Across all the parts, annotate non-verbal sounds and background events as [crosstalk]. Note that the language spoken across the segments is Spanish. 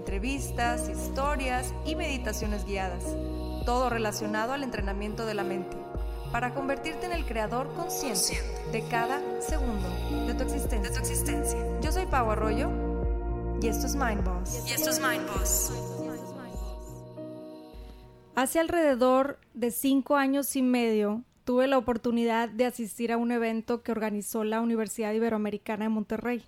entrevistas, historias y meditaciones guiadas, todo relacionado al entrenamiento de la mente, para convertirte en el creador consciente de cada segundo de tu existencia. Yo soy Pau Arroyo y esto es Mind Boss. Y esto es Mind Boss. Hace alrededor de cinco años y medio tuve la oportunidad de asistir a un evento que organizó la Universidad Iberoamericana de Monterrey.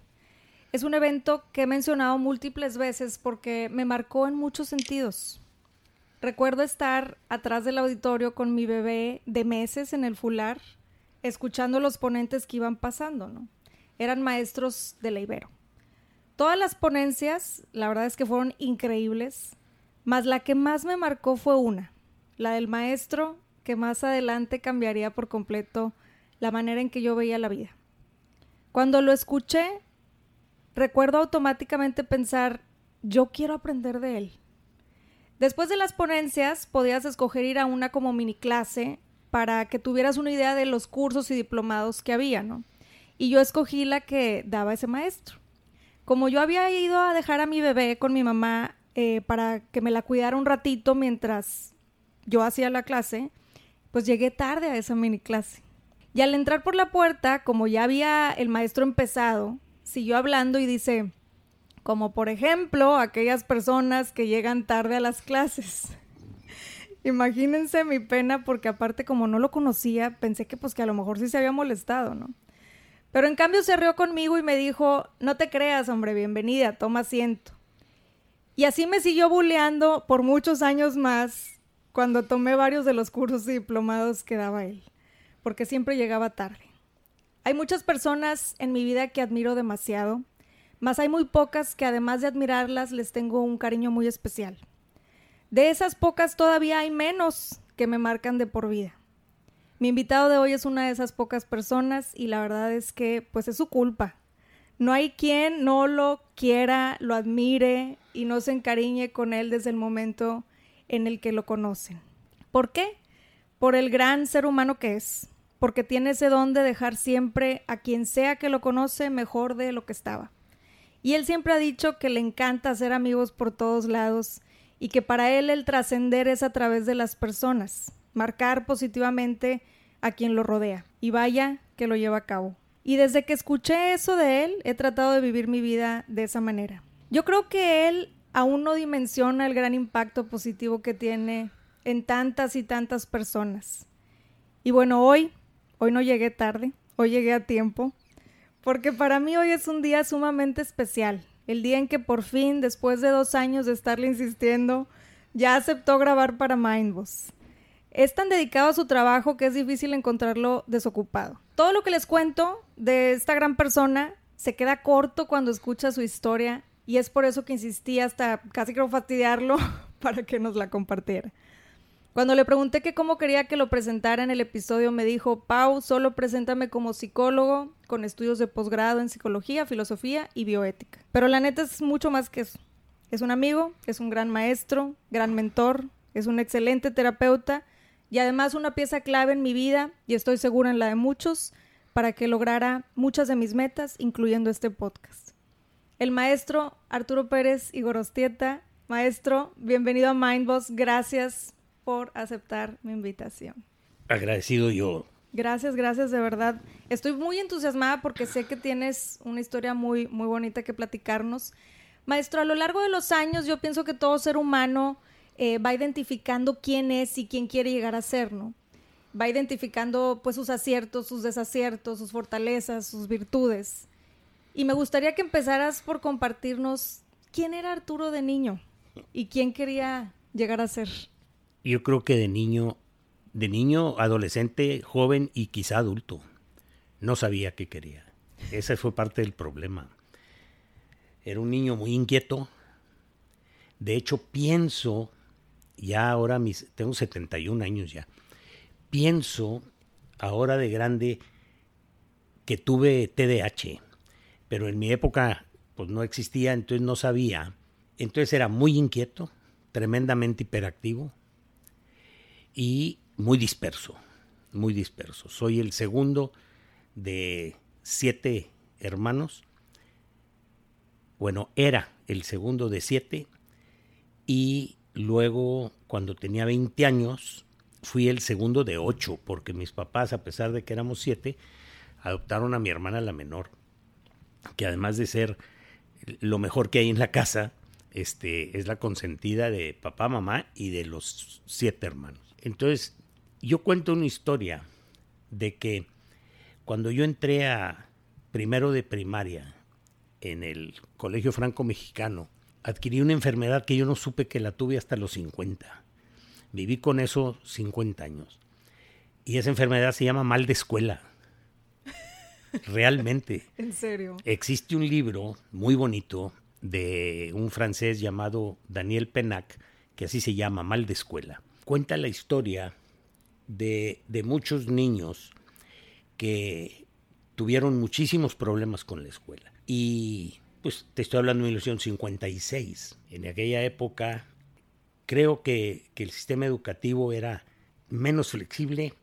Es un evento que he mencionado múltiples veces porque me marcó en muchos sentidos. Recuerdo estar atrás del auditorio con mi bebé de meses en el fular, escuchando los ponentes que iban pasando, ¿no? Eran maestros de la Ibero. Todas las ponencias, la verdad es que fueron increíbles, mas la que más me marcó fue una, la del maestro que más adelante cambiaría por completo la manera en que yo veía la vida. Cuando lo escuché, recuerdo automáticamente pensar, yo quiero aprender de él. Después de las ponencias, podías escoger ir a una como mini clase para que tuvieras una idea de los cursos y diplomados que había, ¿no? Y yo escogí la que daba ese maestro. Como yo había ido a dejar a mi bebé con mi mamá eh, para que me la cuidara un ratito mientras yo hacía la clase, pues llegué tarde a esa mini clase. Y al entrar por la puerta, como ya había el maestro empezado, siguió hablando y dice, como por ejemplo aquellas personas que llegan tarde a las clases. [laughs] Imagínense mi pena porque aparte como no lo conocía, pensé que pues que a lo mejor sí se había molestado, ¿no? Pero en cambio se rió conmigo y me dijo, no te creas, hombre, bienvenida, toma asiento. Y así me siguió bulleando por muchos años más cuando tomé varios de los cursos y diplomados que daba él, porque siempre llegaba tarde. Hay muchas personas en mi vida que admiro demasiado, mas hay muy pocas que además de admirarlas les tengo un cariño muy especial. De esas pocas todavía hay menos que me marcan de por vida. Mi invitado de hoy es una de esas pocas personas y la verdad es que pues es su culpa. No hay quien no lo quiera, lo admire y no se encariñe con él desde el momento en el que lo conocen. ¿Por qué? Por el gran ser humano que es, porque tiene ese don de dejar siempre a quien sea que lo conoce mejor de lo que estaba. Y él siempre ha dicho que le encanta hacer amigos por todos lados y que para él el trascender es a través de las personas, marcar positivamente a quien lo rodea. Y vaya que lo lleva a cabo. Y desde que escuché eso de él, he tratado de vivir mi vida de esa manera. Yo creo que él aún no dimensiona el gran impacto positivo que tiene en tantas y tantas personas. Y bueno, hoy, hoy no llegué tarde, hoy llegué a tiempo, porque para mí hoy es un día sumamente especial, el día en que por fin, después de dos años de estarle insistiendo, ya aceptó grabar para Mindboss. Es tan dedicado a su trabajo que es difícil encontrarlo desocupado. Todo lo que les cuento de esta gran persona se queda corto cuando escucha su historia y es por eso que insistí hasta casi quiero fastidiarlo [laughs] para que nos la compartiera. Cuando le pregunté que cómo quería que lo presentara en el episodio, me dijo, Pau, solo preséntame como psicólogo con estudios de posgrado en psicología, filosofía y bioética. Pero la neta es mucho más que eso. Es un amigo, es un gran maestro, gran mentor, es un excelente terapeuta y además una pieza clave en mi vida y estoy segura en la de muchos para que lograra muchas de mis metas, incluyendo este podcast el maestro Arturo Pérez y Gorostieta. Maestro, bienvenido a Mindboss. Gracias por aceptar mi invitación. Agradecido yo. Gracias, gracias, de verdad. Estoy muy entusiasmada porque sé que tienes una historia muy, muy bonita que platicarnos. Maestro, a lo largo de los años yo pienso que todo ser humano eh, va identificando quién es y quién quiere llegar a ser, ¿no? Va identificando pues sus aciertos, sus desaciertos, sus fortalezas, sus virtudes. Y me gustaría que empezaras por compartirnos quién era Arturo de niño y quién quería llegar a ser. Yo creo que de niño, de niño, adolescente, joven y quizá adulto, no sabía qué quería. Ese fue parte del problema. Era un niño muy inquieto. De hecho, pienso ya ahora mis, tengo 71 años ya, pienso ahora de grande que tuve TDAH, pero en mi época pues no existía, entonces no sabía. Entonces era muy inquieto, tremendamente hiperactivo y muy disperso, muy disperso. Soy el segundo de siete hermanos. Bueno, era el segundo de siete y luego cuando tenía 20 años fui el segundo de ocho porque mis papás, a pesar de que éramos siete, adoptaron a mi hermana la menor, que además de ser lo mejor que hay en la casa, este, es la consentida de papá, mamá y de los siete hermanos. Entonces, yo cuento una historia de que cuando yo entré a primero de primaria en el Colegio Franco Mexicano, adquirí una enfermedad que yo no supe que la tuve hasta los 50. Viví con eso 50 años. Y esa enfermedad se llama mal de escuela. [laughs] Realmente. ¿En serio? Existe un libro muy bonito de un francés llamado Daniel Penac, que así se llama, Mal de Escuela. Cuenta la historia de, de muchos niños que tuvieron muchísimos problemas con la escuela. Y pues te estoy hablando de 1956. En aquella época creo que, que el sistema educativo era menos flexible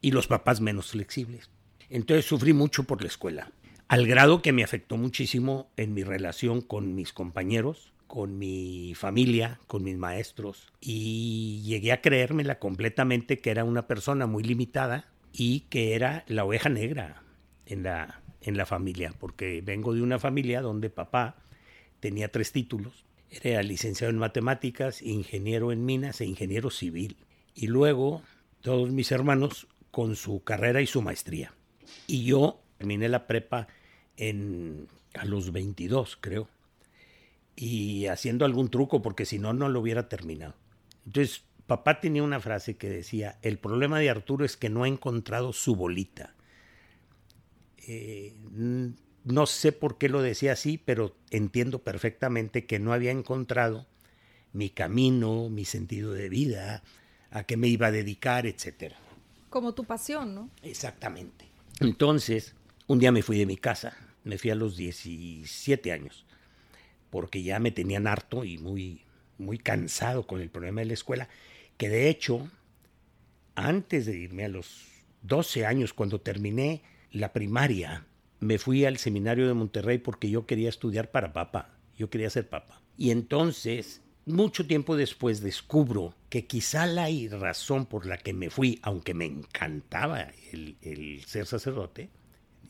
y los papás menos flexibles. Entonces sufrí mucho por la escuela, al grado que me afectó muchísimo en mi relación con mis compañeros, con mi familia, con mis maestros, y llegué a creérmela completamente que era una persona muy limitada y que era la oveja negra en la, en la familia, porque vengo de una familia donde papá tenía tres títulos, era licenciado en matemáticas, ingeniero en minas e ingeniero civil, y luego todos mis hermanos con su carrera y su maestría. Y yo terminé la prepa en, a los 22, creo. Y haciendo algún truco, porque si no, no lo hubiera terminado. Entonces, papá tenía una frase que decía, el problema de Arturo es que no ha encontrado su bolita. Eh, no sé por qué lo decía así, pero entiendo perfectamente que no había encontrado mi camino, mi sentido de vida, a qué me iba a dedicar, etcétera. Como tu pasión, ¿no? Exactamente. Entonces, un día me fui de mi casa, me fui a los 17 años, porque ya me tenían harto y muy, muy cansado con el problema de la escuela, que de hecho, antes de irme a los 12 años, cuando terminé la primaria, me fui al seminario de Monterrey porque yo quería estudiar para papa, yo quería ser papa. Y entonces mucho tiempo después descubro que quizá la razón por la que me fui, aunque me encantaba el, ser sacerdote,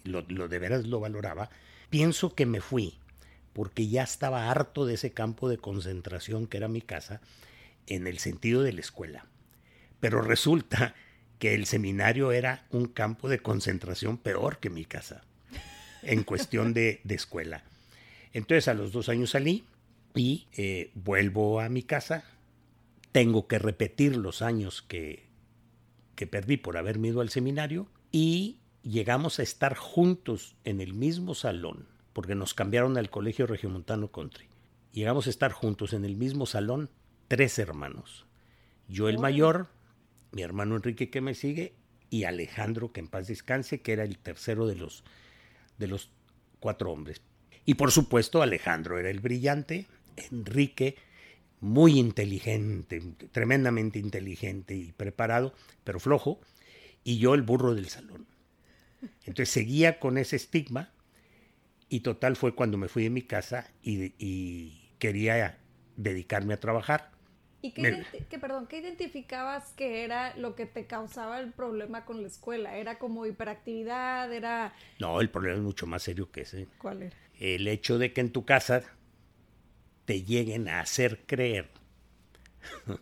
lo, de veras lo valoraba, pienso que me fui porque ya estaba harto de ese campo de concentración que era mi casa en el sentido de la escuela. Pero resulta que el seminario era un campo de concentración peor que mi casa en cuestión de, de escuela. Entonces a los dos años salí, y eh, vuelvo a mi casa. Tengo que repetir los años que, que perdí por haberme ido al seminario y llegamos a estar juntos en el mismo salón, porque nos cambiaron al Colegio Regiomontano Country. Llegamos a estar juntos en el mismo salón, tres hermanos. Yo el mayor, mi hermano Enrique que me sigue, y Alejandro, que en paz descanse, que era el tercero de los, de los cuatro hombres. Y por supuesto Alejandro era el brillante, Enrique, muy inteligente, tremendamente inteligente y preparado, pero flojo, y yo el burro del salón. Entonces seguía con ese estigma y total fue cuando me fui de mi casa y, quería dedicarme a trabajar. ¿Y qué, perdón, qué identificabas que era lo que te causaba el problema con la escuela? ¿Era como hiperactividad? ¿Era...? No, el problema es mucho más serio que ese. ¿Cuál era? El hecho de que en tu casa te lleguen a hacer creer [laughs]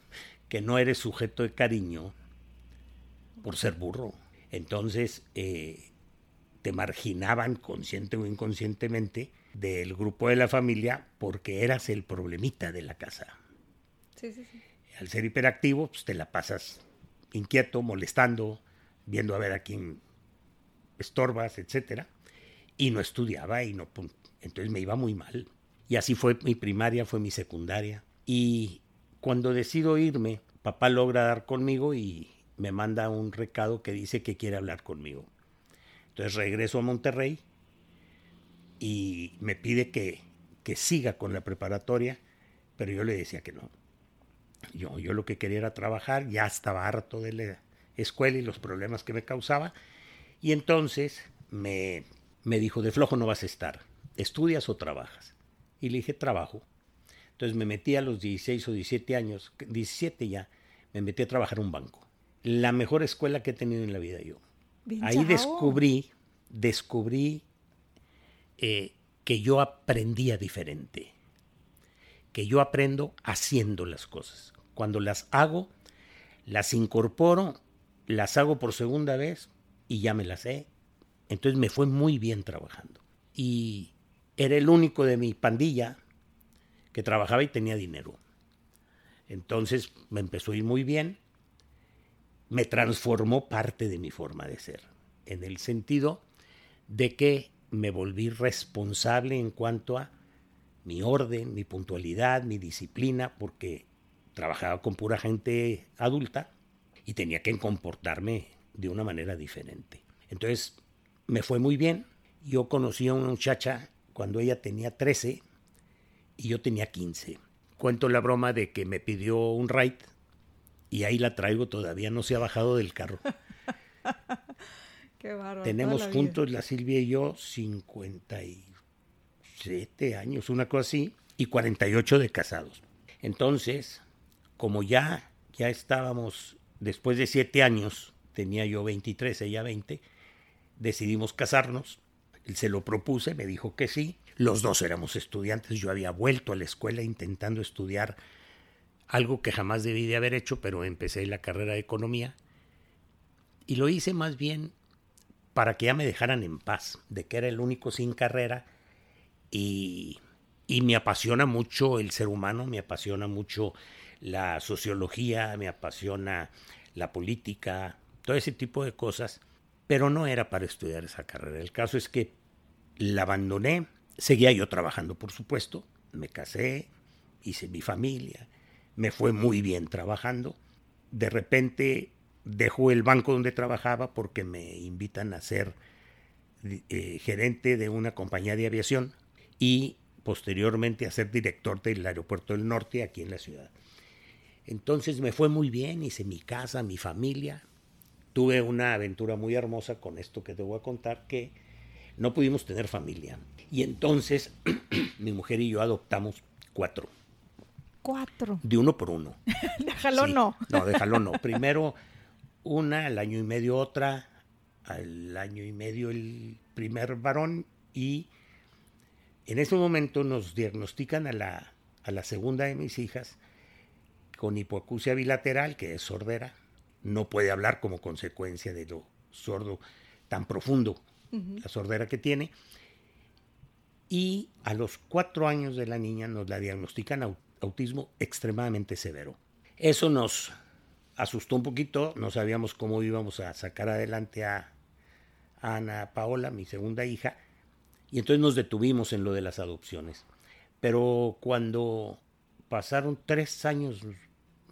que no eres sujeto de cariño por ser burro. Entonces eh, te marginaban consciente o inconscientemente del grupo de la familia porque eras el problemita de la casa. Sí, sí, sí. Al ser hiperactivo, pues te la pasas inquieto, molestando, viendo a ver a quién estorbas, etcétera, y no estudiaba y no entonces me iba muy mal. Y así fue mi primaria, fue mi secundaria. Y Cuando decido irme, papá logra dar conmigo y me manda un recado que dice que quiere hablar conmigo. Entonces regreso a Monterrey y me pide que, que siga con la preparatoria, pero yo le decía que no. Yo, yo lo que quería era trabajar, ya estaba harto de la escuela y los problemas que me causaba. Y entonces me, me dijo, de flojo no vas a estar, ¿estudias o trabajas? Y le dije, trabajo. Entonces me metí a los 16 o 17 años, 17 ya, me metí a trabajar en un banco. La mejor escuela que he tenido en la vida yo. Ahí descubrí, descubrí eh, que yo aprendía diferente, que yo aprendo haciendo las cosas. Cuando las hago, las incorporo, las hago por segunda vez y ya me las sé. Entonces me fue muy bien trabajando. Y era el único de mi pandilla que trabajaba y tenía dinero. Entonces me empezó a ir muy bien. Me transformó parte de mi forma de ser, en el sentido de que me volví responsable en cuanto a mi orden, mi puntualidad, mi disciplina, porque trabajaba con pura gente adulta y tenía que comportarme de una manera diferente. Entonces me fue muy bien. Yo conocí a una muchacha cuando ella tenía 13 y yo tenía 15. Cuento la broma de que me pidió un ride y ahí la traigo, todavía no se ha bajado del carro. [laughs] Qué bárbaro. Tenemos juntos, la Silvia y yo, 57 años, una cosa así, y 48 de casados. Entonces, como ya, ya estábamos, después de siete años, tenía yo 23, ella 20, decidimos casarnos. Él se lo propuse, me dijo que sí. Los dos éramos estudiantes, yo había vuelto a la escuela intentando estudiar algo que jamás debí de haber hecho, pero empecé la carrera de economía. Y lo hice más bien para que ya me dejaran en paz, de que era el único sin carrera y, y me apasiona mucho el ser humano, me apasiona mucho la sociología, me apasiona la política, todo ese tipo de cosas, pero no era para estudiar esa carrera. El caso es que la abandoné, seguía yo trabajando, por supuesto, me casé, hice mi familia, me fue muy bien trabajando. De repente dejo el banco donde trabajaba porque me invitan a ser eh, gerente de una compañía de aviación y posteriormente a ser director del aeropuerto del norte aquí en la ciudad. Entonces me fue muy bien, hice mi casa, mi familia. Tuve una aventura muy hermosa con esto que te voy a contar, que no pudimos tener familia. Y entonces [clears throat] mi mujer y yo adoptamos cuatro. Cuatro. De uno por uno. [laughs] déjalo no. No, déjalo no. [laughs] Primero una, al año y medio otra, al año y medio el primer varón y en ese momento nos diagnostican a la, a la segunda de mis hijas con hipoacusia bilateral, que es sordera, no puede hablar como consecuencia de lo sordo tan profundo, la sordera que tiene. Y a los cuatro años de la niña nos la diagnostican autismo extremadamente severo. Eso nos asustó un poquito, no sabíamos cómo íbamos a sacar adelante a, a Ana Paola, mi segunda hija, y entonces nos detuvimos en lo de las adopciones. Pero cuando pasaron tres años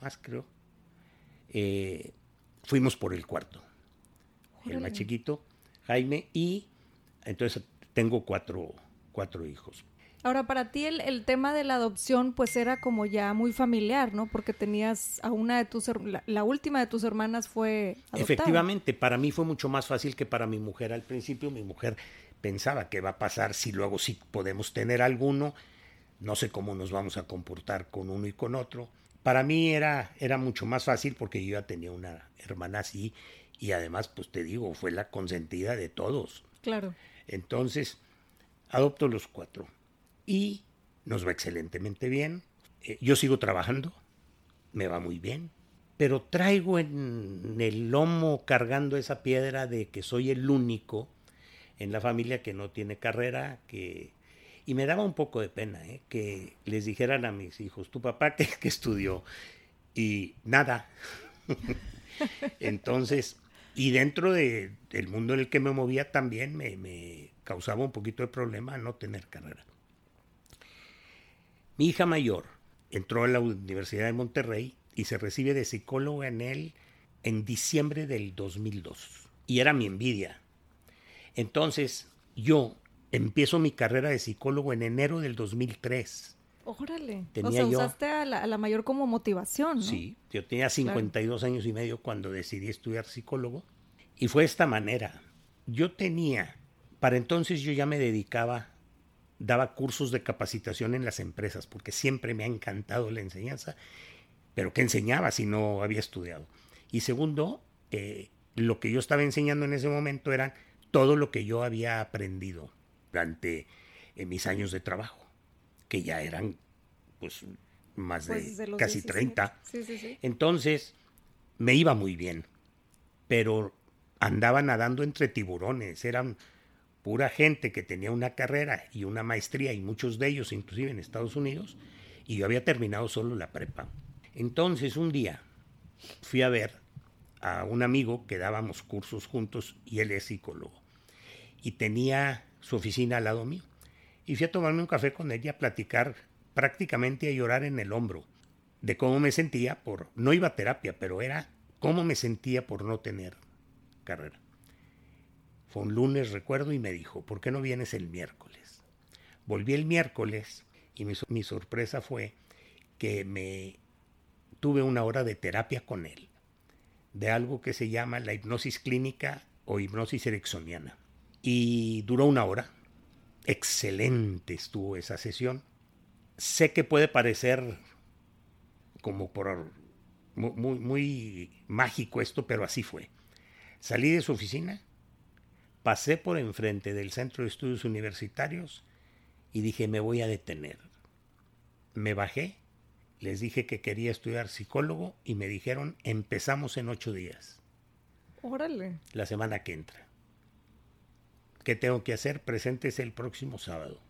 más creo, eh, fuimos por el cuarto. El más chiquito, Jaime, y entonces tengo cuatro, cuatro hijos. Ahora, para ti el, el, tema de la adopción pues era como ya muy familiar, ¿no? Porque tenías a una de tus, la, la última de tus hermanas fue adoptada. Efectivamente, para mí fue mucho más fácil que para mi mujer al principio. Mi mujer pensaba qué va a pasar si luego sí podemos tener alguno. No sé cómo nos vamos a comportar con uno y con otro para mí era, era mucho más fácil porque yo ya tenía una hermana así y además, pues te digo, fue la consentida de todos. Claro. Entonces, adopto los cuatro y nos va excelentemente bien. Eh, yo sigo trabajando, me va muy bien, pero traigo en el lomo cargando esa piedra de que soy el único en la familia que no tiene carrera, que y me daba un poco de pena ¿eh? que les dijeran a mis hijos, tu papá que, estudió y nada. [laughs] Entonces, y dentro de, del mundo en el que me movía también me, me causaba un poquito de problema no tener carrera. Mi hija mayor entró a la Universidad de Monterrey y se recibe de psicólogo en él en diciembre del 2002. Y era mi envidia. Entonces, yo empiezo mi carrera de psicólogo en enero del 2003. Órale. o sea, usaste a la, mayor como motivación, ¿no? Sí, yo tenía 52 años y medio cuando decidí estudiar psicólogo. Y fue de esta manera. Yo tenía, para entonces yo ya me dedicaba, daba cursos de capacitación en las empresas, porque siempre me ha encantado la enseñanza, pero ¿qué enseñaba si no había estudiado? Y segundo, eh, lo que yo estaba enseñando en ese momento era todo lo que yo había aprendido durante eh, mis años de trabajo, que ya eran pues más de, pues, casi 30. Entonces, me iba muy bien, pero andaba nadando entre tiburones, eran pura gente que tenía una carrera y una maestría, y muchos de ellos inclusive en Estados Unidos, y yo había terminado solo la prepa. Entonces, un día fui a ver a un amigo que dábamos cursos juntos y él es psicólogo. Y tenía su oficina al lado mío. Y fui a tomarme un café con ella a platicar, prácticamente a llorar en el hombro, de cómo me sentía por, no iba a terapia, pero era cómo me sentía por no tener carrera. Fue un lunes, recuerdo, y me dijo, ¿por qué no vienes el miércoles? Volví el miércoles y mi, sorpresa fue que me tuve una hora de terapia con él, de algo que se llama la hipnosis clínica o hipnosis ericksoniana y duró una hora. Excelente estuvo esa sesión. Sé que puede parecer como por muy, muy mágico esto, pero así fue. Salí de su oficina, pasé por enfrente del Centro de Estudios Universitarios y dije, me voy a detener. Me bajé, les dije que quería estudiar psicólogo y me dijeron, empezamos en ocho días. Órale. La semana que entra. ¿Qué tengo que hacer? Presentes el próximo sábado.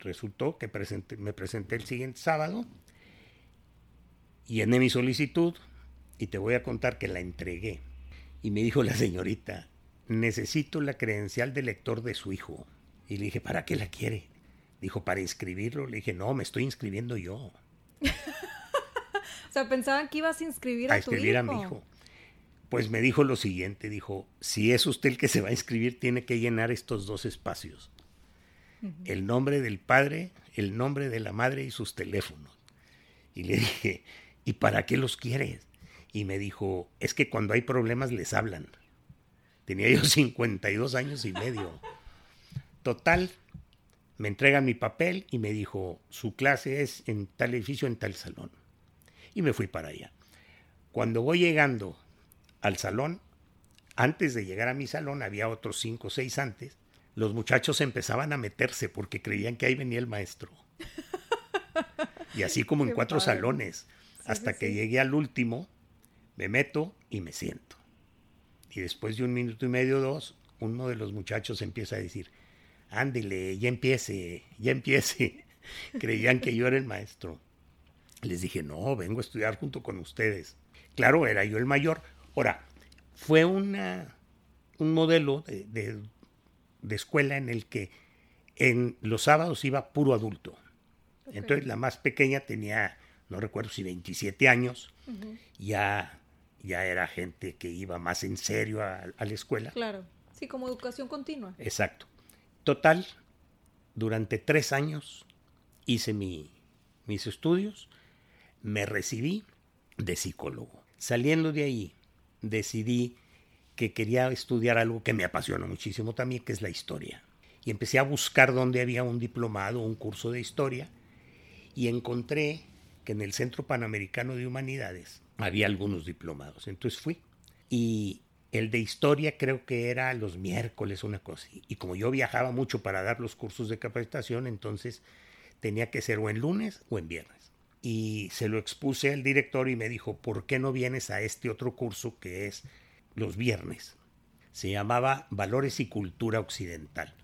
Resultó que me presenté el siguiente sábado, llené mi solicitud y te voy a contar que la entregué. Y me dijo la señorita, necesito la credencial de lector de su hijo. Y le dije, ¿para qué la quiere? Dijo, para inscribirlo. Le dije, no, me estoy inscribiendo yo. [laughs] o sea, pensaban que ibas a inscribir a, a inscribir a mi hijo pues me dijo lo siguiente, dijo, si es usted el que se va a inscribir, tiene que llenar estos dos espacios. El nombre del padre, el nombre de la madre y sus teléfonos. Y le dije, ¿y para qué los quieres? Y me dijo, es que cuando hay problemas les hablan. Tenía yo [laughs] 52 años y medio. Total, me entregan mi papel y me dijo, su clase es en tal edificio, en tal salón. Y me fui para allá. Cuando voy llegando al salón, antes de llegar a mi salón, había otros cinco o seis antes, los muchachos empezaban a meterse porque creían que ahí venía el maestro. Y así como en cuatro salones, hasta que llegué al último, me meto y me siento. Y después de un minuto y medio, dos, uno de los muchachos empieza a decir, ándele, ya empiece, ya empiece. [laughs] Creían que yo era el maestro. Les dije, no, vengo a estudiar junto con ustedes. Claro, era yo el mayor, Ahora, fue una, un modelo de, escuela en el que en los sábados iba puro adulto. Entonces la más pequeña tenía, no recuerdo si 27 años, ya, ya era gente que iba más en serio a, la escuela. Claro, sí, como educación continua. Exacto. Total, durante tres años hice mi, mis estudios, me recibí de psicólogo. Saliendo de ahí, decidí que quería estudiar algo que me apasiona muchísimo también, que es la historia. Y empecé a buscar dónde había un diplomado, un curso de historia, y encontré que en el Centro Panamericano de Humanidades había algunos diplomados. Entonces fui. Y el de historia creo que era los miércoles, una cosa. Y como yo viajaba mucho para dar los cursos de capacitación, entonces tenía que ser o en lunes o en viernes y se lo expuse al director y me dijo, ¿por qué no vienes a este otro curso que es los viernes? Se llamaba Valores y Cultura Occidental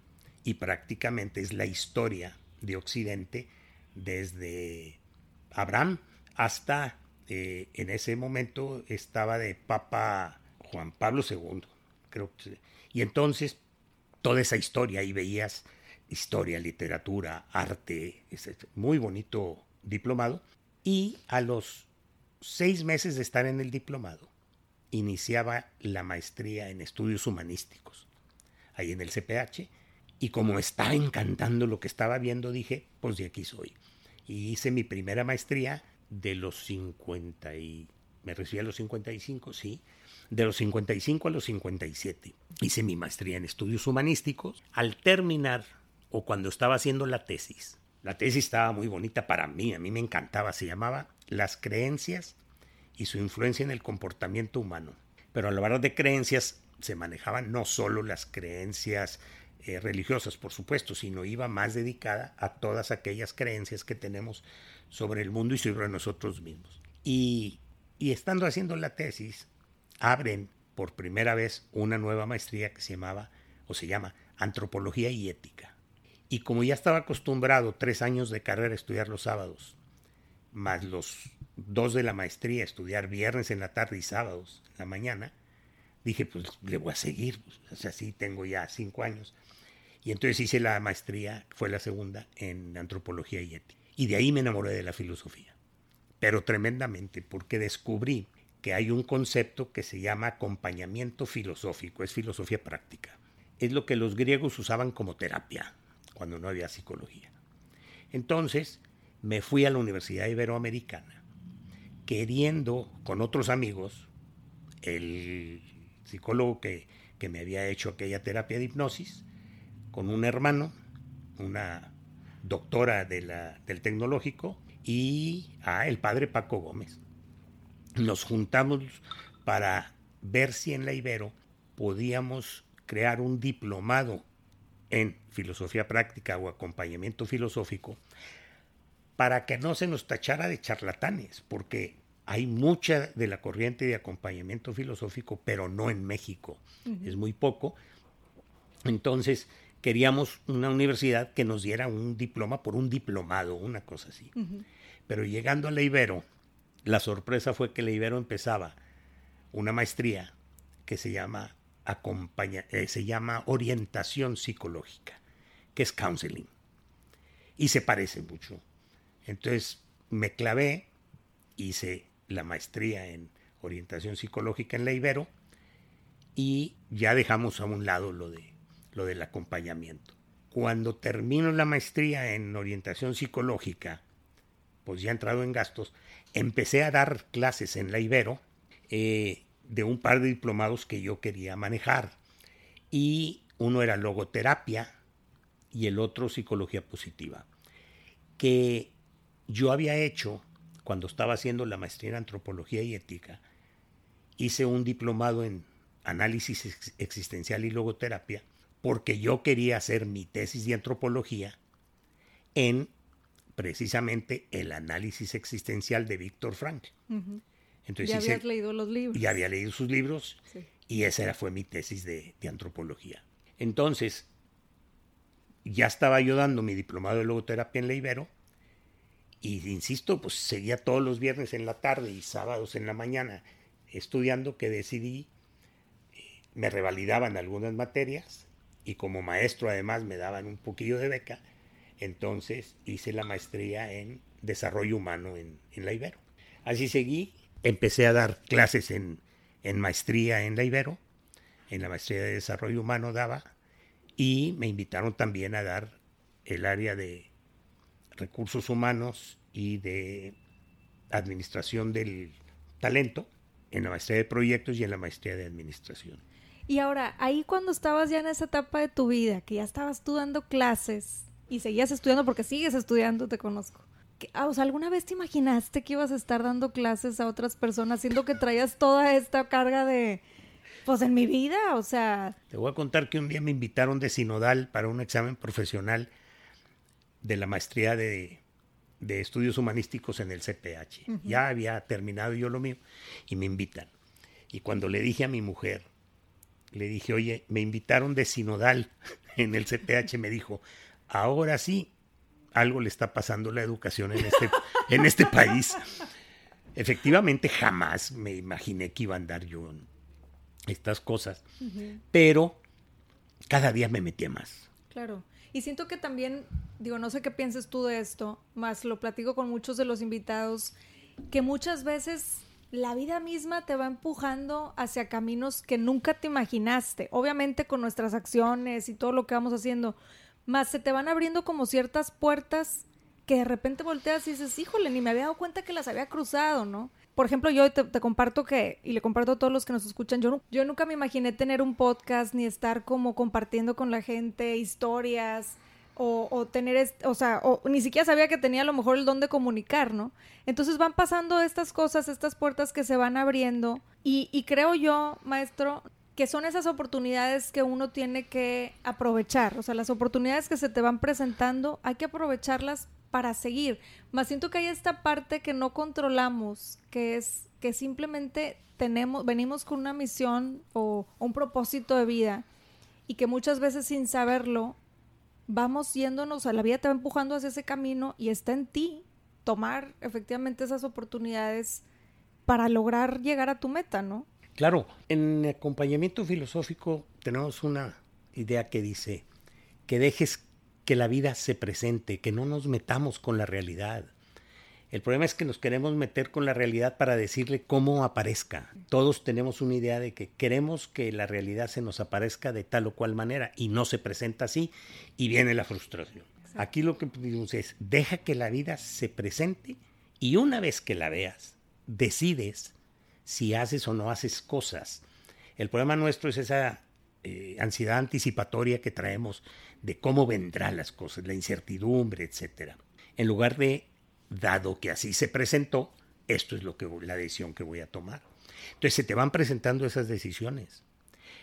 y prácticamente es la historia de Occidente desde Abraham hasta eh, en ese momento estaba de Papa Juan Pablo II, creo que, y entonces toda esa historia y veías historia, literatura, arte, muy bonito diplomado. Y a los seis meses de estar en el diplomado, iniciaba la maestría en estudios humanísticos, ahí en el CPH, y como estaba encantando lo que estaba viendo, dije, pues de aquí soy. Y hice mi primera maestría de los 50 y... Me recibí a los 55, sí. De los 55 a los 57. Hice mi maestría en estudios humanísticos. Al terminar, o cuando estaba haciendo la tesis, la tesis estaba muy bonita para mí, a mí me encantaba, se llamaba Las creencias y su influencia en el comportamiento humano. Pero a la hora de creencias se manejaban no solo las creencias eh, religiosas, por supuesto, sino iba más dedicada a todas aquellas creencias que tenemos sobre el mundo y sobre nosotros mismos. Y, y estando haciendo la tesis, abren por primera vez una nueva maestría que se llamaba, o se llama, Antropología y Ética. Y como ya estaba acostumbrado tres años de carrera a estudiar los sábados, más los dos de la maestría, estudiar viernes en la tarde y sábados en la mañana, dije, pues le voy a seguir, o sea, sí, tengo ya cinco años. Y entonces hice la maestría, fue la segunda, en antropología y ética. Y de ahí me enamoré de la filosofía. Pero tremendamente, porque descubrí que hay un concepto que se llama acompañamiento filosófico, es filosofía práctica. Es lo que los griegos usaban como terapia, cuando no había psicología. Entonces, me fui a la Universidad Iberoamericana, queriendo con otros amigos, el psicólogo que, que me había hecho aquella terapia de hipnosis, con un hermano, una doctora de la, del tecnológico, y a el padre Paco Gómez. Nos juntamos para ver si en la Ibero podíamos crear un diplomado en filosofía práctica o acompañamiento filosófico para que no se nos tachara de charlatanes, porque hay mucha de la corriente de acompañamiento filosófico, pero no en México, es muy poco. Entonces, queríamos una universidad que nos diera un diploma por un diplomado, una cosa así. Pero llegando a la Ibero, la sorpresa fue que la Ibero empezaba una maestría que se llama acompaña, eh, se llama orientación psicológica, que es counseling. Y se parece mucho. Entonces me clavé, hice la maestría en orientación psicológica en la Ibero y ya dejamos a un lado lo de lo del acompañamiento. Cuando termino la maestría en orientación psicológica, pues ya he entrado en gastos, empecé a dar clases en la Ibero eh, de un par de diplomados que yo quería manejar. Y uno era logoterapia y el otro psicología positiva. Que yo había hecho cuando estaba haciendo la maestría en antropología y ética. Hice un diplomado en análisis existencial y logoterapia porque yo quería hacer mi tesis de antropología en precisamente el análisis existencial de Víctor Frank. Entonces, ya habías leído los libros. Ya había leído sus libros y esa fue mi tesis de, antropología. Entonces, ya estaba yo dando mi diplomado de logoterapia en la Ibero y, insisto, pues seguía todos los viernes en la tarde y sábados en la mañana estudiando que decidí, eh, me revalidaban algunas materias y como maestro además me daban un poquillo de beca, entonces hice la maestría en desarrollo humano en, la Ibero. Así seguí, empecé a dar clases en, en maestría en la Ibero, en la maestría de desarrollo humano daba, y me invitaron también a dar el área de recursos humanos y de administración del talento en la maestría de proyectos y en la maestría de administración. Y ahora, ahí cuando estabas ya en esa etapa de tu vida, que ya estabas tú dando clases y seguías estudiando porque sigues estudiando, te conozco. Ah, o sea, ¿alguna vez te imaginaste que ibas a estar dando clases a otras personas, siendo que traías toda esta carga de, pues en mi vida, o sea... Te voy a contar que un día me invitaron de Sinodal para un examen profesional de la maestría de, de estudios humanísticos en el CPH. Ya había terminado yo lo mío y me invitan. Y cuando le dije a mi mujer, le dije, oye, me invitaron de Sinodal [laughs] en el CPH, me dijo, ahora sí, algo le está pasando la educación en este, [laughs] en este país. Efectivamente, jamás me imaginé que iba a andar yo en estas cosas, pero cada día me metía más. Claro. Y siento que también, digo, no sé qué pienses tú de esto, más lo platico con muchos de los invitados, que muchas veces la vida misma te va empujando hacia caminos que nunca te imaginaste, obviamente con nuestras acciones y todo lo que vamos haciendo, más se te van abriendo como ciertas puertas que de repente volteas y dices, híjole, ni me había dado cuenta que las había cruzado, ¿no? Por ejemplo, yo te, comparto que, y le comparto a todos los que nos escuchan, yo, yo nunca me imaginé tener un podcast ni estar como compartiendo con la gente historias o, o tener, o sea, o, ni siquiera sabía que tenía a lo mejor el don de comunicar, ¿no? Entonces van pasando estas cosas, estas puertas que se van abriendo y, y creo yo, maestro, que son esas oportunidades que uno tiene que aprovechar, o sea, las oportunidades que se te van presentando, hay que aprovecharlas para seguir. Más siento que hay esta parte que no controlamos, que es que simplemente tenemos, venimos con una misión o un propósito de vida y que muchas veces sin saberlo vamos yéndonos, a la vida te va empujando hacia ese camino y está en ti tomar efectivamente esas oportunidades para lograr llegar a tu meta, ¿no? Claro, en acompañamiento filosófico tenemos una idea que dice que dejes que la vida se presente, que no nos metamos con la realidad. El problema es que nos queremos meter con la realidad para decirle cómo aparezca. Todos tenemos una idea de que queremos que la realidad se nos aparezca de tal o cual manera y no se presenta así y viene la frustración. Aquí lo que pedimos es, deja que la vida se presente y una vez que la veas, decides si haces o no haces cosas. El problema nuestro es esa eh, ansiedad anticipatoria que traemos de cómo vendrán las cosas, la incertidumbre, etc. En lugar de, dado que así se presentó, esto es lo que, la decisión que voy a tomar. Entonces se te van presentando esas decisiones.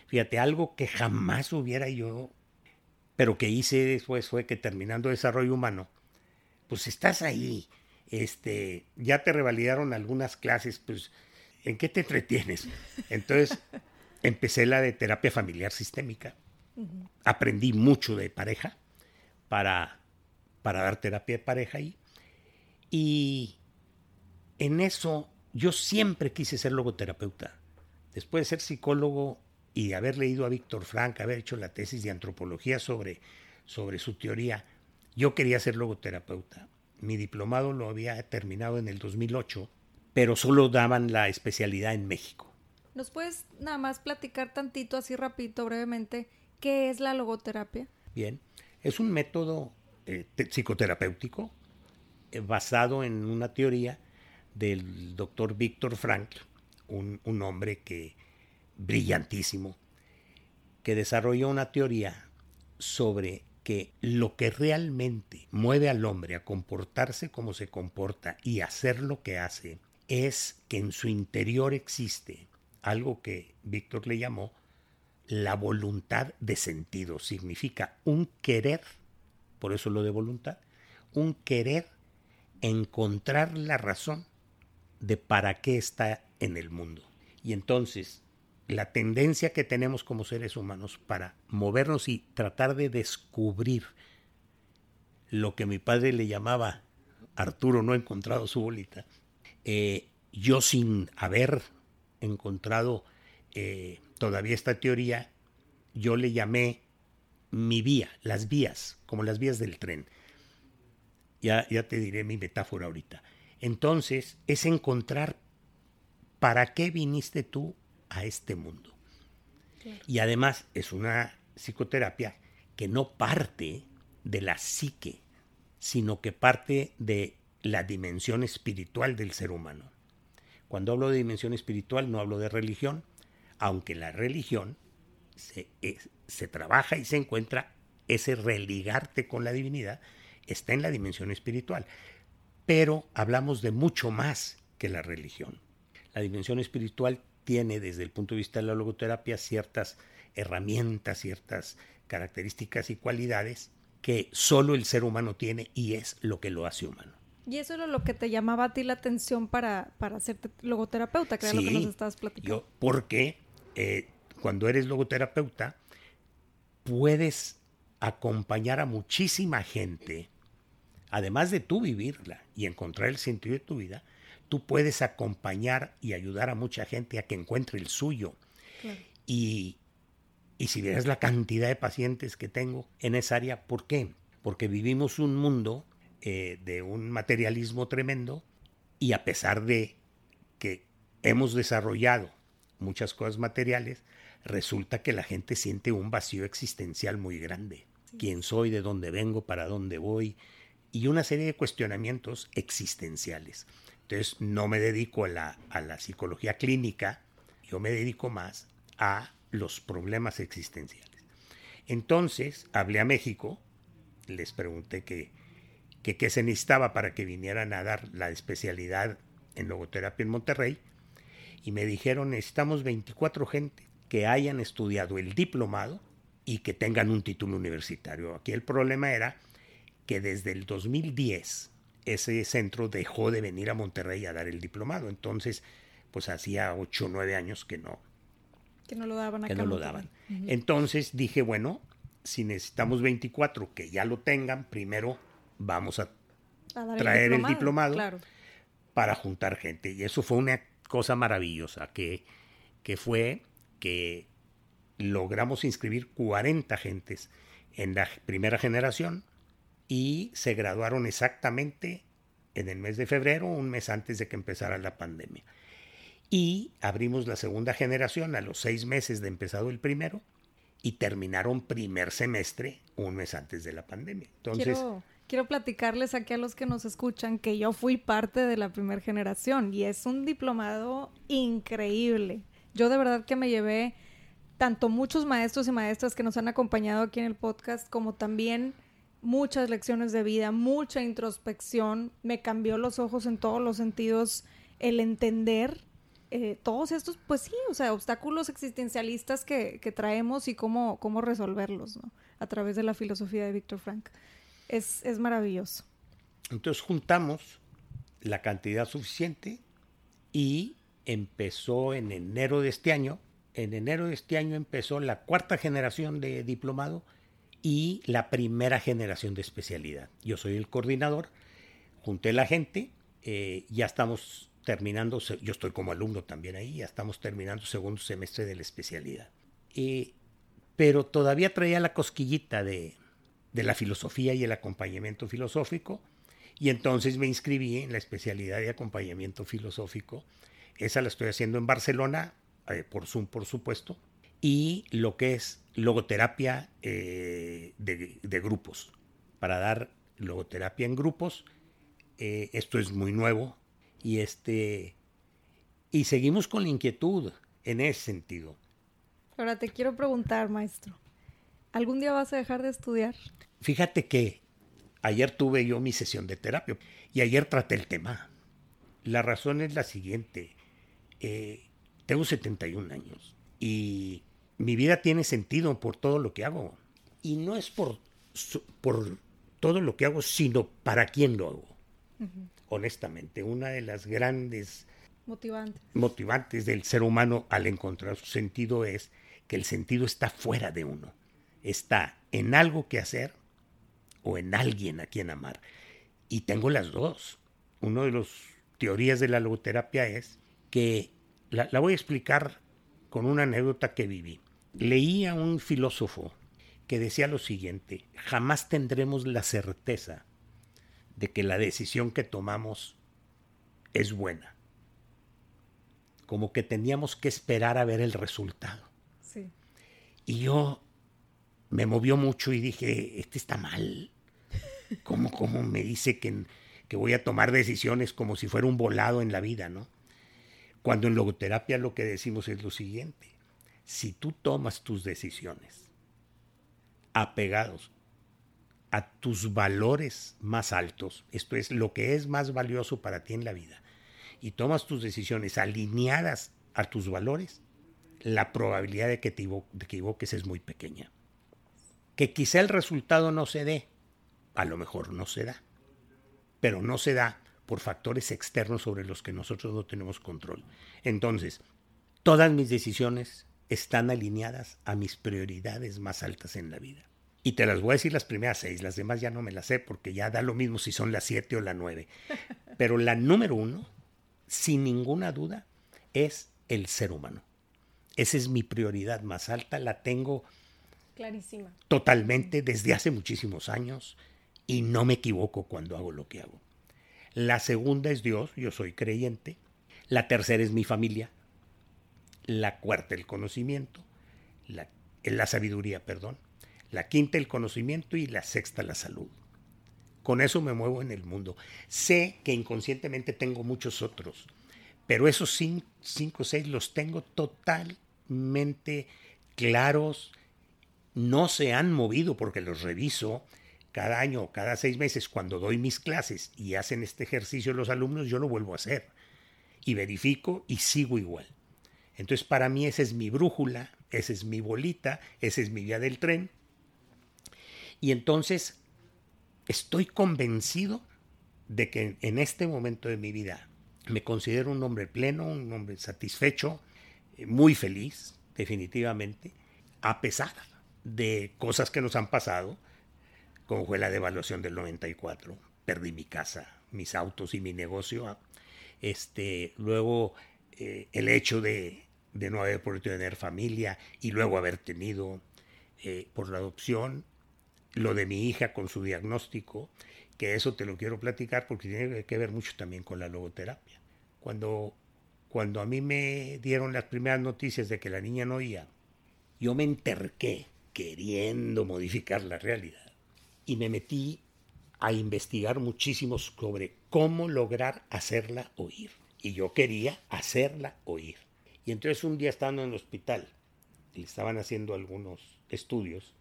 Fíjate, algo que jamás hubiera yo, pero que hice después fue que terminando desarrollo humano, pues estás ahí, este, ya te revalidaron algunas clases, pues, ¿en qué te entretienes? Entonces, [laughs] empecé la de terapia familiar sistémica Aprendí mucho de pareja para, para dar terapia de pareja ahí. Y en eso yo siempre quise ser logoterapeuta. Después de ser psicólogo y haber leído a Víctor Frank, haber hecho la tesis de antropología sobre, sobre su teoría, yo quería ser logoterapeuta. Mi diplomado lo había terminado en el 2008, pero solo daban la especialidad en México. ¿Nos puedes nada más platicar tantito, así rapidito, brevemente, ¿Qué es la logoterapia? Bien, es un método eh, psicoterapéutico basado en una teoría del doctor Víctor Frankl, un, un hombre que brillantísimo, que desarrolló una teoría sobre que lo que realmente mueve al hombre a comportarse como se comporta y hacer lo que hace es que en su interior existe algo que Víctor le llamó la voluntad de sentido. Significa un querer, por eso lo de voluntad, un querer encontrar la razón de para qué está en el mundo. Y entonces, la tendencia que tenemos como seres humanos para movernos y tratar de descubrir lo que mi padre le llamaba Arturo no ha encontrado su bolita, eh, yo sin haber encontrado eh, todavía esta teoría, yo le llamé mi vía, las vías, como las vías del tren. Ya, ya te diré mi metáfora ahorita. Entonces, es encontrar para qué viniste tú a este mundo. Y además es una psicoterapia que no parte de la psique, sino que parte de la dimensión espiritual del ser humano. Cuando hablo de dimensión espiritual no hablo de religión, aunque la religión se, se trabaja y se encuentra ese religarte con la divinidad, está en la dimensión espiritual. Pero hablamos de mucho más que la religión. La dimensión espiritual tiene desde el punto de vista de la logoterapia ciertas herramientas, ciertas características y cualidades que solo el ser humano tiene y es lo que lo hace humano. Y eso era lo que te llamaba a ti la atención para, para ser logoterapeuta, que era lo que nos estabas platicando. Yo, porque eh, cuando eres logoterapeuta, puedes acompañar a muchísima gente, además de tú vivirla y encontrar el sentido de tu vida, tú puedes acompañar y ayudar a mucha gente a que encuentre el suyo. Y, Y si vieras la cantidad de pacientes que tengo en esa área, ¿por qué? Porque vivimos un mundo eh, de un materialismo tremendo y a pesar de que hemos desarrollado muchas cosas materiales, resulta que la gente siente un vacío existencial muy grande. ¿Quién soy? ¿De dónde vengo? ¿Para dónde voy? Y una serie de cuestionamientos existenciales. Entonces no me dedico a la, a la psicología clínica, yo me dedico más a los problemas existenciales. Entonces hablé a México, les pregunté qué que, se necesitaba para que vinieran a dar la especialidad en logoterapia en Monterrey, y me dijeron necesitamos 24 gente que hayan estudiado el diplomado y que tengan un título universitario. Aquí el problema era que desde el 2010 ese centro dejó de venir a Monterrey a dar el diplomado. Entonces, pues hacía 8 o 9 años que no, que no lo daban Que no lo daban. Entonces dije, bueno, si necesitamos 24 que ya lo tengan, primero vamos a, traer el diplomado, para juntar gente. Y eso fue una cosa maravillosa, que, que fue que logramos inscribir 40 gentes en la primera generación y se graduaron exactamente en el mes de febrero, un mes antes de que empezara la pandemia y abrimos la segunda generación a los seis meses de empezado el primero y terminaron primer semestre un mes antes de la pandemia. Entonces, quiero, platicarles aquí a los que nos escuchan que yo fui parte de la primera generación y es un diplomado increíble. Yo de verdad que me llevé tanto muchos maestros y maestras que nos han acompañado aquí en el podcast como también muchas lecciones de vida, mucha introspección, me cambió los ojos en todos los sentidos el entender eh, todos estos, pues sí, o sea, obstáculos existencialistas que, traemos y cómo, cómo resolverlos, ¿no? A través de la filosofía de Víctor Frank. Es, es maravilloso. Entonces juntamos la cantidad suficiente y empezó en enero de este año. En enero de este año empezó la cuarta generación de diplomado y la primera generación de especialidad. Yo soy el coordinador, junté la gente, eh, ya estamos terminando, yo estoy como alumno también ahí, ya estamos terminando segundo semestre de la especialidad. pero todavía traía la cosquillita de, de la filosofía y el acompañamiento filosófico, y entonces me inscribí en la especialidad de acompañamiento filosófico. Esa la estoy haciendo en Barcelona, eh, por Zoom, por supuesto, y lo que es logoterapia eh, de, de, grupos, para dar logoterapia en grupos. Eh, esto es muy nuevo, y este y seguimos con la inquietud en ese sentido. Ahora te quiero preguntar, maestro, ¿algún día vas a dejar de estudiar? Fíjate que ayer tuve yo mi sesión de terapia y ayer traté el tema. La razón es la siguiente. Eh, tengo 71 años y mi vida tiene sentido por todo lo que hago. Y no es por, por todo lo que hago, sino para quién lo hago honestamente, una de las grandes motivantes. motivantes del ser humano al encontrar su sentido es que el sentido está fuera de uno, está en algo que hacer o en alguien a quien amar. Y tengo las dos. Una de las teorías de la logoterapia es que, la, la voy a explicar con una anécdota que viví. Leí a un filósofo que decía lo siguiente, jamás tendremos la certeza de que la decisión que tomamos es buena. Como que teníamos que esperar a ver el resultado. Y yo me movió mucho y dije, este está mal. ¿Cómo, cómo me dice que, que voy a tomar decisiones como si fuera un volado en la vida, no? Cuando en logoterapia lo que decimos es lo siguiente. Si tú tomas tus decisiones apegados a tus valores más altos, esto es lo que es más valioso para ti en la vida, y tomas tus decisiones alineadas a tus valores, la probabilidad de que te equivoques es muy pequeña. Que quizá el resultado no se dé, a lo mejor no se da, pero no se da por factores externos sobre los que nosotros no tenemos control. Entonces, todas mis decisiones están alineadas a mis prioridades más altas en la vida. Y te las voy a decir las primeras seis, las demás ya no me las sé porque ya da lo mismo si son las siete o la nueve. [laughs] Pero la número uno, sin ninguna duda, es el ser humano. Esa es mi prioridad más alta, la tengo Clarísima. Totalmente, desde hace muchísimos años, y no me equivoco cuando hago lo que hago. La segunda es Dios, yo soy creyente. La tercera es mi familia. La cuarta el conocimiento. La, la sabiduría, perdón. La quinta el conocimiento y la sexta la salud. Con eso me muevo en el mundo. Sé que inconscientemente tengo muchos otros, pero esos cinco o seis los tengo totalmente claros. No se han movido porque los reviso cada año o cada seis meses cuando doy mis clases y hacen este ejercicio los alumnos, yo lo vuelvo a hacer. Y verifico y sigo igual. Entonces para mí esa es mi brújula, esa es mi bolita, esa es mi vía del tren. Y entonces estoy convencido de que en este momento de mi vida me considero un hombre pleno, un hombre satisfecho, eh, muy feliz, definitivamente, a pesar de cosas que nos han pasado, como fue la devaluación del 94, perdí mi casa, mis autos y mi negocio, este, luego eh, el hecho de, no haber podido tener familia y luego haber tenido eh, por la adopción lo de mi hija con su diagnóstico, que eso te lo quiero platicar porque tiene que ver mucho también con la logoterapia. Cuando, cuando a mí me dieron las primeras noticias de que la niña no oía, yo me enterqué queriendo modificar la realidad y me metí a investigar muchísimo sobre cómo lograr hacerla oír. Y yo quería hacerla oír. Y entonces un día estando en el hospital, le estaban haciendo algunos estudios,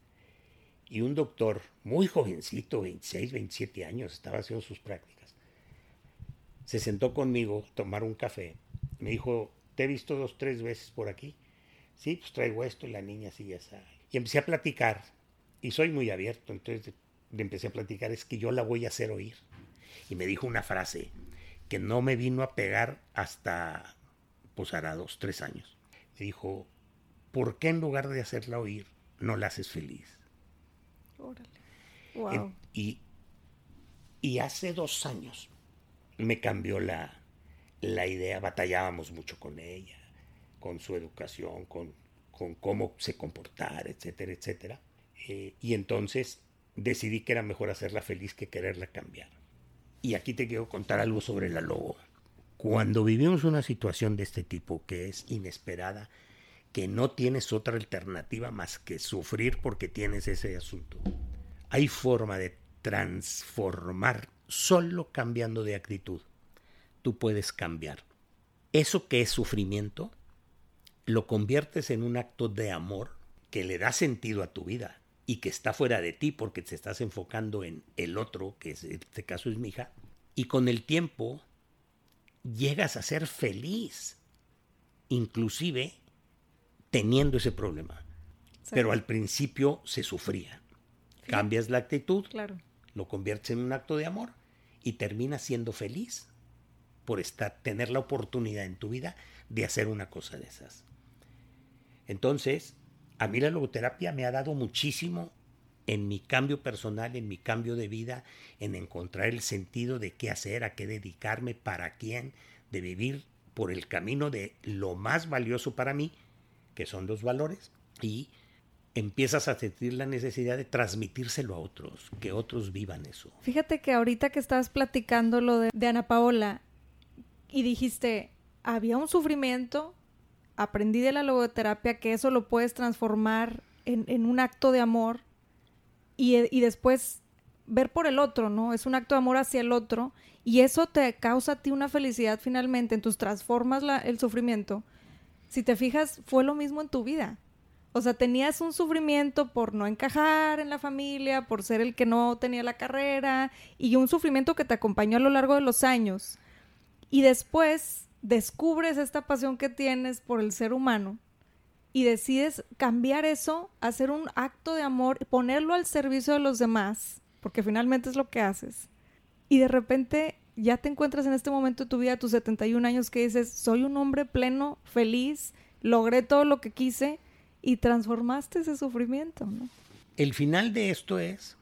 y un doctor muy jovencito, 26, 27 años, estaba haciendo sus prácticas. Se sentó conmigo a tomar un café. Me dijo, ¿te he visto dos, tres veces por aquí? Sí, pues traigo esto y la niña sí ya. Y empecé a platicar. Y soy muy abierto, entonces le empecé a platicar, es que yo la voy a hacer oír. Y me dijo una frase que no me vino a pegar hasta, pues hará dos, tres años. Me dijo, ¿por qué en lugar de hacerla oír, no la haces feliz? Y, y, hace dos años me cambió la, la, idea, batallábamos mucho con ella, con su educación, con, con cómo se comportar, etcétera, etcétera. Eh, y entonces decidí que era mejor hacerla feliz que quererla cambiar. Y aquí te quiero contar algo sobre la logo. Cuando vivimos una situación de este tipo que es inesperada, que no tienes otra alternativa más que sufrir porque tienes ese asunto. Hay forma de transformar solo cambiando de actitud. Tú puedes cambiar. Eso que es sufrimiento, lo conviertes en un acto de amor que le da sentido a tu vida y que está fuera de ti porque te estás enfocando en el otro, que en este caso es mi hija, y con el tiempo llegas a ser feliz, inclusive teniendo ese problema. Pero al principio se sufría. Cambias la actitud, claro. lo conviertes en un acto de amor y terminas siendo feliz por estar, tener la oportunidad en tu vida de hacer una cosa de esas. Entonces, a mí la logoterapia me ha dado muchísimo en mi cambio personal, en mi cambio de vida, en encontrar el sentido de qué hacer, a qué dedicarme, para quién, de vivir por el camino de lo más valioso para mí, que son los valores, y empiezas a sentir la necesidad de transmitírselo a otros, que otros vivan eso. Fíjate que ahorita que estabas platicando lo de, Ana Paola y dijiste, había un sufrimiento, aprendí de la logoterapia que eso lo puedes transformar en, un acto de amor y, y, después ver por el otro, ¿no? Es un acto de amor hacia el otro y eso te causa a ti una felicidad finalmente, entonces transformas la, el sufrimiento si te fijas, fue lo mismo en tu vida. O sea, tenías un sufrimiento por no encajar en la familia, por ser el que no tenía la carrera, y un sufrimiento que te acompañó a lo largo de los años. Y después descubres esta pasión que tienes por el ser humano y decides cambiar eso, hacer un acto de amor, ponerlo al servicio de los demás, porque finalmente es lo que haces. Y de repente ya te encuentras en este momento de tu vida, tus 71 años, que dices, soy un hombre pleno, feliz, logré todo lo que quise y transformaste ese sufrimiento. El final de esto es,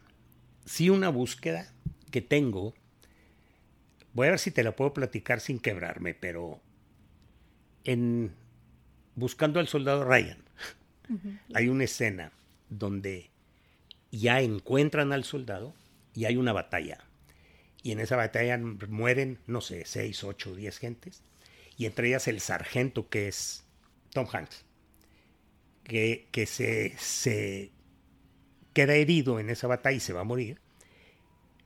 sí, una búsqueda que tengo. Voy a ver si te la puedo platicar sin quebrarme, pero en Buscando al Soldado Ryan hay una escena donde ya encuentran al soldado y hay una batalla. Y en esa batalla mueren, no sé, seis, ocho, diez gentes. Y entre ellas el sargento que es Tom Hanks, que, que se, se queda herido en esa batalla y se va a morir.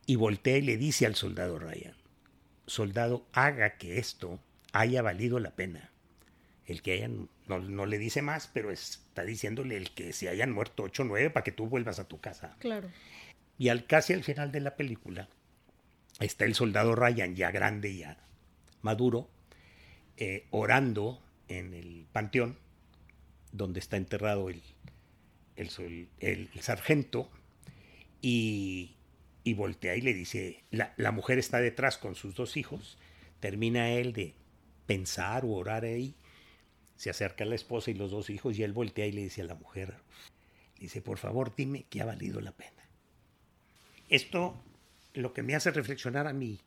Y voltea y le dice al soldado Ryan, soldado, haga que esto haya valido la pena. El que hayan, no, le dice más, pero está diciéndole el que se hayan muerto ocho o nueve para que tú vuelvas a tu casa. Claro. Y al casi al final de la película está el soldado Ryan ya grande, ya maduro, eh, orando en el panteón donde está enterrado el, el, sargento y, y, voltea y le dice, la, la, mujer está detrás con sus dos hijos, termina él de pensar o orar ahí, se acerca la esposa y los dos hijos y él voltea y le dice a la mujer, dice, por favor dime que ha valido la pena. Esto lo que me hace reflexionar a mí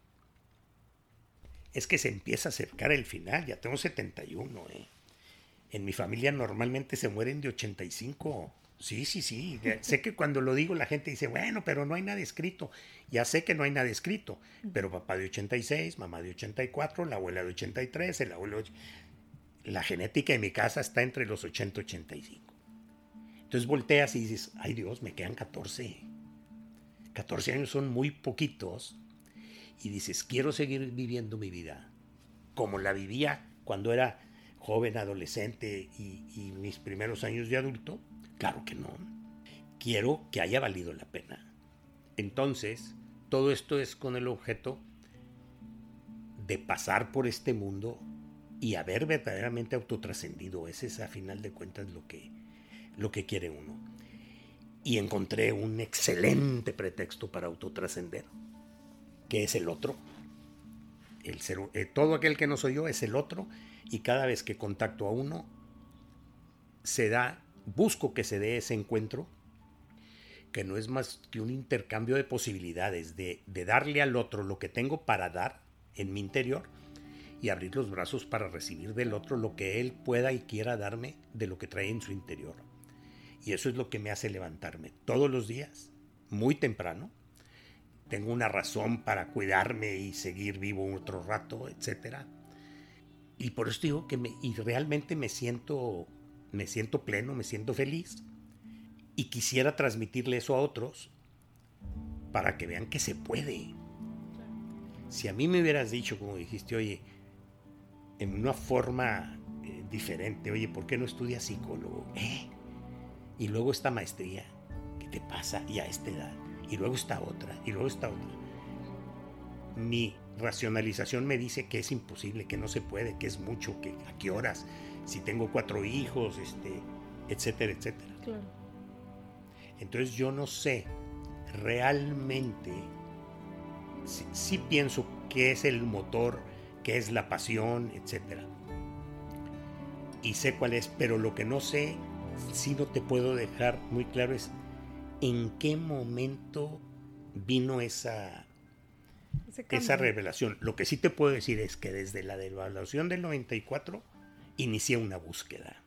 es que se empieza a acercar el final, ya tengo 71, ¿eh? En mi familia normalmente se mueren de 85. Sí, sí, sí. sé que cuando lo digo la gente dice, bueno, pero no hay nada escrito. Ya sé que no hay nada escrito. Pero papá de 86, mamá de 84, la abuela de 83, el abuelo... La genética de mi casa está entre los 80 y 85. Entonces volteas y dices, ay Dios, me quedan 14. 14 años son muy poquitos. Y dices, quiero seguir viviendo mi vida como la vivía cuando era joven, adolescente y, mis primeros años de adulto? Claro que no. Quiero que haya valido la pena. Entonces, todo esto es con el objeto de pasar por este mundo y haber verdaderamente autotrascendido. Ese es a final de cuentas lo que, lo que quiere uno. Y encontré un excelente pretexto para autotrascender, que es el otro. El ser, eh, todo aquel que no soy yo es el otro y cada vez que contacto a uno, se da, busco que se dé ese encuentro, que no es más que un intercambio de posibilidades, de, darle al otro lo que tengo para dar en mi interior y abrir los brazos para recibir del otro lo que él pueda y quiera darme de lo que trae en su interior. Y eso es lo que me hace levantarme todos los días, muy temprano. Tengo una razón para cuidarme y seguir vivo otro rato, etcétera y por eso digo que y realmente me siento, me siento pleno, me siento feliz. Y quisiera transmitirle eso a otros para que vean que se puede. Si a mí me hubieras dicho, como dijiste, oye, en una forma eh, diferente, oye, ¿por qué no estudias psicólogo? ¿Eh? Y luego esta maestría, ¿qué te pasa? Y a esta edad. Y luego está otra, y luego está otra. Mi racionalización me dice que es imposible, que no se puede, que es mucho, que a qué horas, si tengo cuatro hijos, este, etcétera, etcétera. Entonces yo no sé realmente, sí, pienso qué es el motor, qué es la pasión, etcétera. Y sé cuál es, pero lo que no sé, sí no te puedo dejar muy claro es en qué momento vino esa esa revelación. Lo que sí te puedo decir es que desde la devaluación del 94 inicié una búsqueda.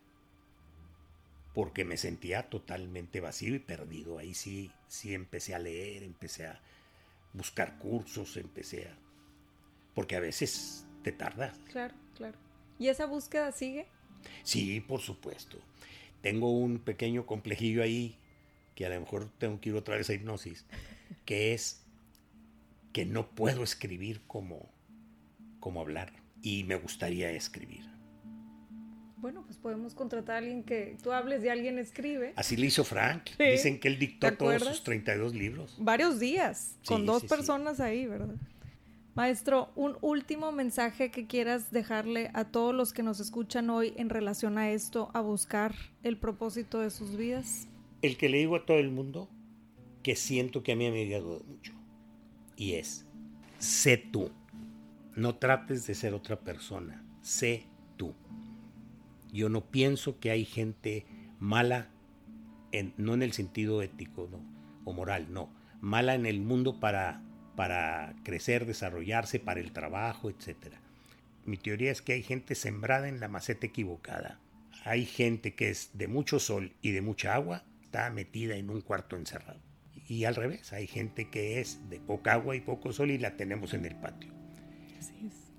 Porque me sentía totalmente vacío y perdido. Ahí sí, sí empecé a leer, empecé a buscar cursos, empecé a... Porque a veces te tardas. Claro, claro. ¿Y esa búsqueda sigue? Sí, por supuesto. Tengo un pequeño complejillo ahí, que a lo mejor tengo que ir otra vez a hipnosis, que es que no puedo escribir como, como hablar y me gustaría escribir. Bueno, pues podemos contratar a alguien que tú hables y alguien escribe. Así le hizo Frank. Dicen que él dictó todos sus 32 libros. Varios días, con dos personas ahí, ¿verdad? Maestro, un último mensaje que quieras dejarle a todos los que nos escuchan hoy en relación a esto, a buscar el propósito de sus vidas. El que le digo a todo el mundo que siento que a mí me ha ayudado mucho y es, sé tú. No trates de ser otra persona, sé tú. Yo no pienso que hay gente mala, en, no en el sentido ético o moral, no, mala en el mundo para, para crecer, desarrollarse, para el trabajo, etc. Mi teoría es que hay gente sembrada en la maceta equivocada. Hay gente que es de mucho sol y de mucha agua está metida en un cuarto encerrado. Y al revés, hay gente que es de poca agua y poco sol y la tenemos en el patio.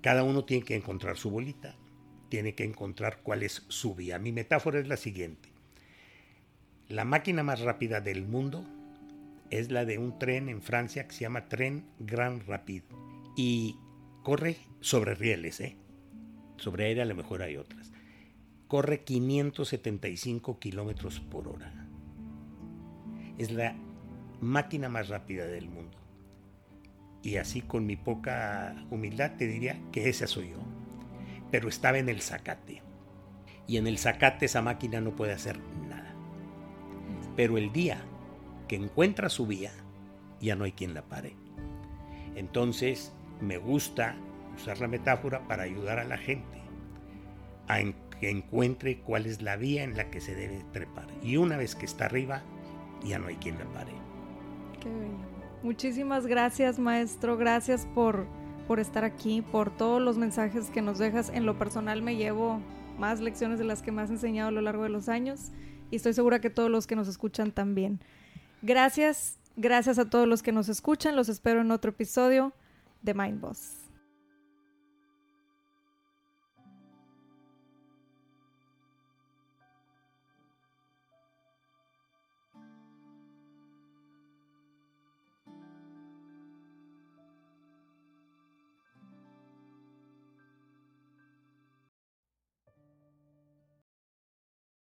Cada uno tiene que encontrar su bolita, tiene que encontrar cuál es su vía. Mi metáfora es la siguiente. La máquina más rápida del mundo es la de un tren en Francia que se llama Tren Grand Rapide. Y corre sobre rieles, ¿eh? Sobre aire a lo mejor hay otras. Corre 575 kilómetros por hora. Es la máquina más rápida del mundo. Y así con mi poca humildad te diría que esa soy yo. Pero estaba en el zacate. Y en el zacate esa máquina no puede hacer nada. Pero el día que encuentra su vía, ya no hay quien la pare. Entonces, me gusta usar la metáfora para ayudar a la gente a que encuentre cuál es la vía en la que se debe trepar. Y una vez que está arriba, ya no hay quien la pare. Qué bello. Muchísimas gracias, maestro. Gracias por, por estar aquí, por todos los mensajes que nos dejas. En lo personal me llevo más lecciones de las que me has enseñado a lo largo de los años y estoy segura que todos los que nos escuchan también. Gracias, gracias a todos los que nos escuchan. Los espero en otro episodio de Mind Boss.